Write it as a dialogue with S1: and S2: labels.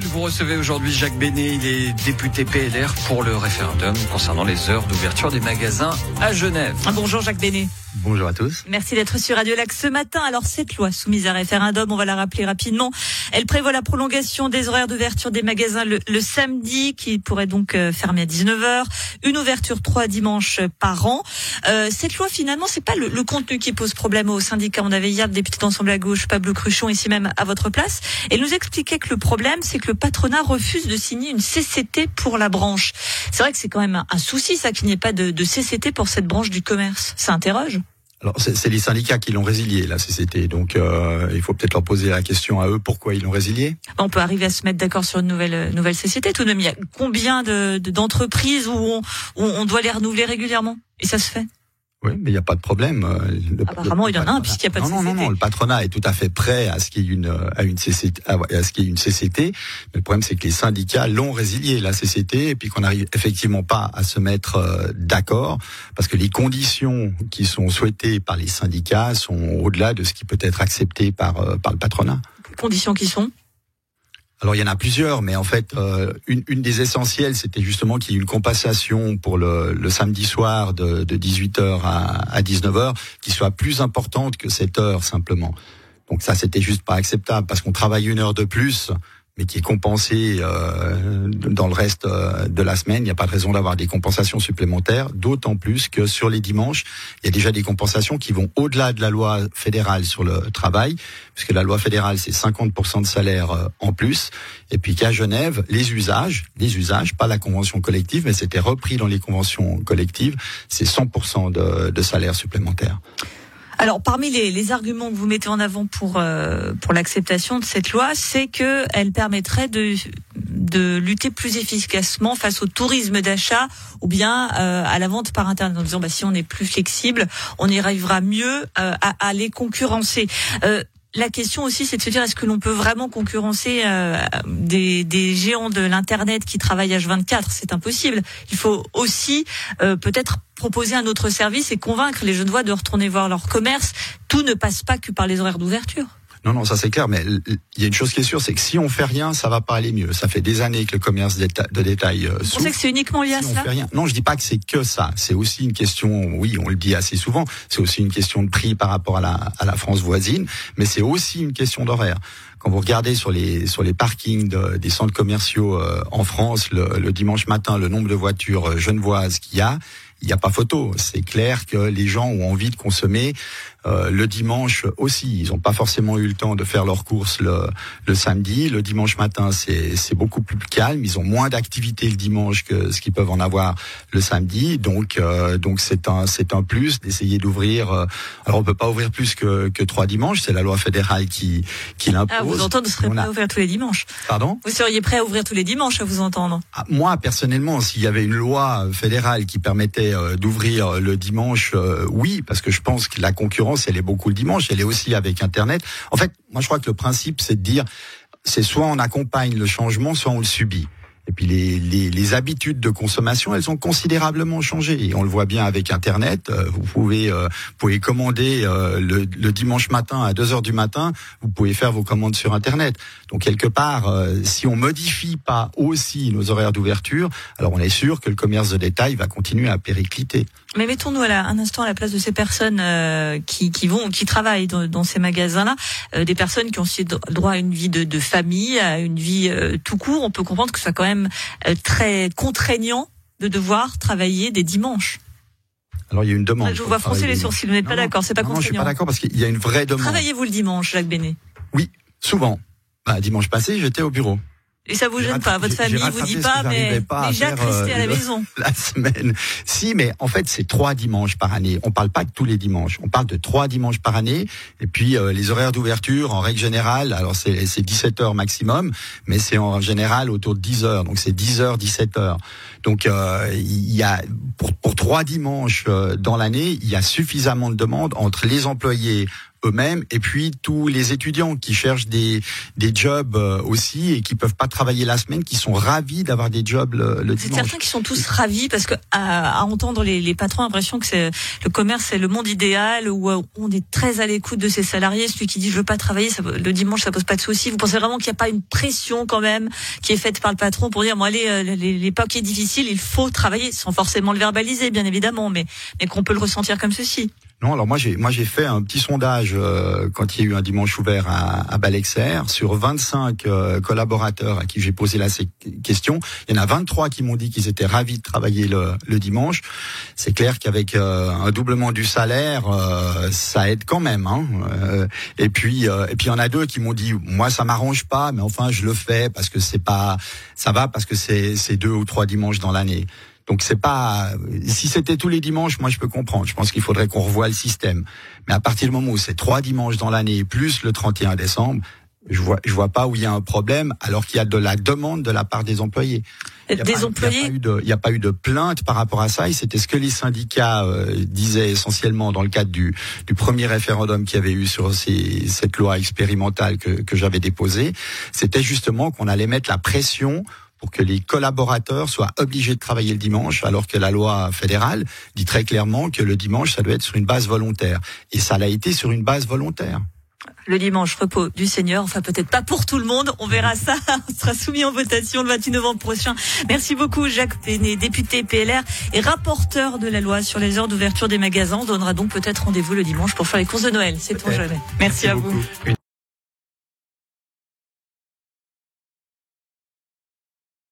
S1: que vous recevez aujourd'hui Jacques Bénet, il est député PLR pour le référendum concernant les heures d'ouverture des magasins à Genève.
S2: Bonjour Jacques Bénet.
S3: Bonjour à tous.
S2: Merci d'être sur Radio Lac ce matin. Alors cette loi soumise à référendum, on va la rappeler rapidement. Elle prévoit la prolongation des horaires d'ouverture des magasins le, samedi, qui pourrait donc euh, fermer à 19h. Une ouverture trois dimanches par an. Euh, cette loi finalement, c'est pas le, contenu qui pose problème au syndicat. On avait hier le député d'Ensemble à gauche, Pablo Cruchon, ici même à votre place. Et nous expliquait que le problème, c'est que le patronat refuse de signer une CCT pour la branche. C'est vrai que c'est quand même un, souci, ça, qu'il n'y ait pas de, de CCT pour cette branche du commerce. Ça interroge
S3: alors c'est les syndicats qui l'ont résilié la CCT, donc euh, il faut peut-être leur poser la question à eux pourquoi ils l'ont résilié.
S2: On peut arriver à se mettre d'accord sur une nouvelle euh, nouvelle CCT. Tout de même, il y a combien de d'entreprises on, où on doit les renouveler régulièrement? Et ça se fait?
S3: Oui, mais il n'y a pas de problème. Euh,
S2: le, Apparemment, il y en a un puisqu'il n'y a pas de
S3: CCT. Non, non, non, le patronat est tout à fait prêt à ce qu'il y ait une à une CCT, à ce qu'il y ait une CCT. Mais le problème, c'est que les syndicats l'ont résilié la CCT et puis qu'on n'arrive effectivement pas à se mettre euh, d'accord parce que les conditions qui sont souhaitées par les syndicats sont au-delà de ce qui peut être accepté par euh, par le patronat.
S2: conditions qui sont?
S3: Alors il y en a plusieurs, mais en fait, euh, une, des essentielles, c'était justement qu'il y ait une compensation pour le, le samedi soir de, de 18h à, à 19h qui soit plus importante que cette heure simplement. Donc ça, c'était juste pas acceptable parce qu'on travaille une heure de plus mais qui est compensé euh, dans le reste euh, de la semaine. Il n'y a pas de raison d'avoir des compensations supplémentaires, d'autant plus que sur les dimanches, il y a déjà des compensations qui vont au-delà de la loi fédérale sur le travail, puisque la loi fédérale, c'est 50% de salaire euh, en plus, et puis qu'à Genève, les usages, les usages, pas la convention collective, mais c'était repris dans les conventions collectives, c'est 100% de, de salaire supplémentaire.
S2: Alors, parmi les, arguments que vous mettez en avant pour euh, pour l'acceptation de cette loi, c'est que elle permettrait de de lutter plus efficacement face au tourisme d'achat ou bien euh, à la vente par internet en disant bah si on est plus flexible, on y arrivera mieux euh, à, à, les concurrencer la question aussi, c'est de se dire est-ce que l'on peut vraiment concurrencer euh, des, géants de l'internet qui travaillent H24 C'est impossible. Il faut aussi euh, peut-être proposer un autre service et convaincre les jeunes voix de retourner voir leur commerce. Tout ne passe pas que par les horaires d'ouverture.
S3: Non, non, ça c'est clair, mais il y a une chose qui est sûre, c'est que si on fait rien, ça va pas aller mieux. Ça fait des années que le commerce de détail euh,
S2: On sait que c'est uniquement lié
S3: à
S2: cela.
S3: Non, je dis pas que c'est que ça. C'est aussi une question, oui, on le dit assez souvent, c'est aussi une question de prix par rapport à la, à la France voisine, mais c'est aussi une question d'horaire quand vous regardez sur les sur les parkings des centres commerciaux euh, en France le, le, dimanche matin, le nombre de voitures euh, genevoises qu'il y a, il n'y a pas photo. C'est clair que les gens ont envie de consommer euh, le dimanche aussi. Ils n'ont pas forcément eu le temps de faire leurs courses le, le samedi. Le dimanche matin, c'est beaucoup plus calme. Ils ont moins d'activités le dimanche que ce qu'ils peuvent en avoir le samedi. Donc euh, donc c'est un c'est un plus d'essayer d'ouvrir. Euh, alors on peut pas ouvrir plus que, que trois dimanches. C'est la loi fédérale qui qui l'impose. Ah,
S2: vous entendez, vous serez prêt à ouvrir tous les dimanches.
S3: Pardon?
S2: Vous seriez prêt à ouvrir tous les dimanches, à vous entendre?
S3: Ah, Moi personnellement, s'il y avait une loi fédérale qui permettait d'ouvrir le dimanche, oui, parce que je pense que la concurrence elle est beaucoup le dimanche, elle est aussi avec Internet. En fait, moi je crois que le principe, c'est de dire, c'est soit on accompagne le changement, soit on le subit. Et puis les, les, les, habitudes de consommation, elles ont considérablement changé. Et on le voit bien avec Internet. Euh, vous pouvez, euh, pouvez commander euh, le, le, dimanche matin à 2 heures du matin. Vous pouvez faire vos commandes sur Internet. Donc quelque part, si on modifie pas aussi nos horaires d'ouverture, alors on est sûr que le commerce de détail va continuer à péricliter.
S2: Mais mettons-nous un instant à la place de ces personnes euh, qui, qui, vont, qui travaillent dans, ces magasins-là, euh, des personnes qui ont aussi droit à une vie de, de famille, à une vie euh, tout court. On peut comprendre que soit quand même très contraignant de devoir travailler des dimanches.
S3: Alors il y a une demande.
S2: Je vous vois froncer les sourcils. Vous n'êtes pas d'accord C'est pas contraignant. Non, je
S3: suis pas d'accord parce qu'il y a une vraie demande.
S2: Travaillez-vous le dimanche, Jacques Bénet?
S3: Oui, souvent. Bah, dimanche passé, j'étais au bureau.
S2: Et ça vous gêne pas Votre famille vous dit pas, mais déjà rester à la euh, maison.
S3: La semaine. Si, mais en fait, c'est trois dimanches par année. On parle pas de tous les dimanches. On parle de trois dimanches par année. Et puis, euh, les horaires d'ouverture, en règle générale, alors c'est 17 heures maximum, mais c'est en général autour de 10 heures. Donc, c'est 10 heures, 17 heures. Donc, euh, il y a, pour, pour trois dimanches dans l'année, il y a suffisamment de demandes entre les employés eux-mêmes, et puis tous les étudiants qui cherchent des, des jobs euh, aussi et qui peuvent pas travailler la semaine, qui sont ravis d'avoir des jobs le, le
S2: C'est
S3: dimanche.
S2: certains qui sont tous ravis parce que à, à entendre les, les patrons, l'impression que c'est le commerce, c'est le monde idéal où euh, on est très à l'écoute de ses salariés. Celui qui dit je veux pas travailler ça, le dimanche, ça pose pas de souci. Vous pensez vraiment qu'il n'y a pas une pression quand même qui est faite par le patron pour dire bon allez, euh, les- l'époque est difficile, il faut travailler, sans forcément le verbaliser bien évidemment, mais mais qu'on peut le ressentir comme ceci.
S3: Non, alors moi j'ai moi j'ai fait un petit sondage euh, quand il y a eu un dimanche ouvert à, à Balexer sur 25 euh, collaborateurs à qui j'ai posé la question. Il y en a 23 qui m'ont dit qu'ils étaient ravis de travailler le, le dimanche. C'est clair qu'avec euh, un doublement du salaire, euh, ça aide quand même. Hein. Euh, et puis euh, et puis il y en a deux qui m'ont dit moi ça m'arrange pas, mais enfin je le fais parce que c'est pas ça va parce que c'est c'est deux ou trois dimanches dans l'année. Donc c'est pas si c'était tous les dimanches, moi je peux comprendre. Je pense qu'il faudrait qu'on revoie le système. Mais à partir du moment où c'est trois dimanches dans l'année plus le 31 décembre, je vois je vois pas où il y a un problème alors qu'il y a de la demande de la part des employés. Il a n'y a, pas eu de- il y a pas eu de plainte par rapport à ça. Et c'était ce que les syndicats euh, disaient essentiellement dans le cadre du, du premier référendum qu'il y avait eu sur ces- cette loi expérimentale que, que j'avais déposée. C'était justement qu'on allait mettre la pression pour que les collaborateurs soient obligés de travailler le dimanche, alors que la loi fédérale dit très clairement que le dimanche, ça doit être sur une base volontaire. Et ça l'a été sur une base volontaire.
S2: le dimanche repos du Seigneur. Enfin, peut-être pas pour tout le monde. On verra ça. On sera soumis en votation le 28 novembre prochain. Merci beaucoup, Jacques Péné, député PLR et rapporteur de la loi sur les heures d'ouverture des magasins. On donnera donc peut-être rendez-vous le dimanche pour faire les courses de Noël. C'est on jamais. Merci à vous.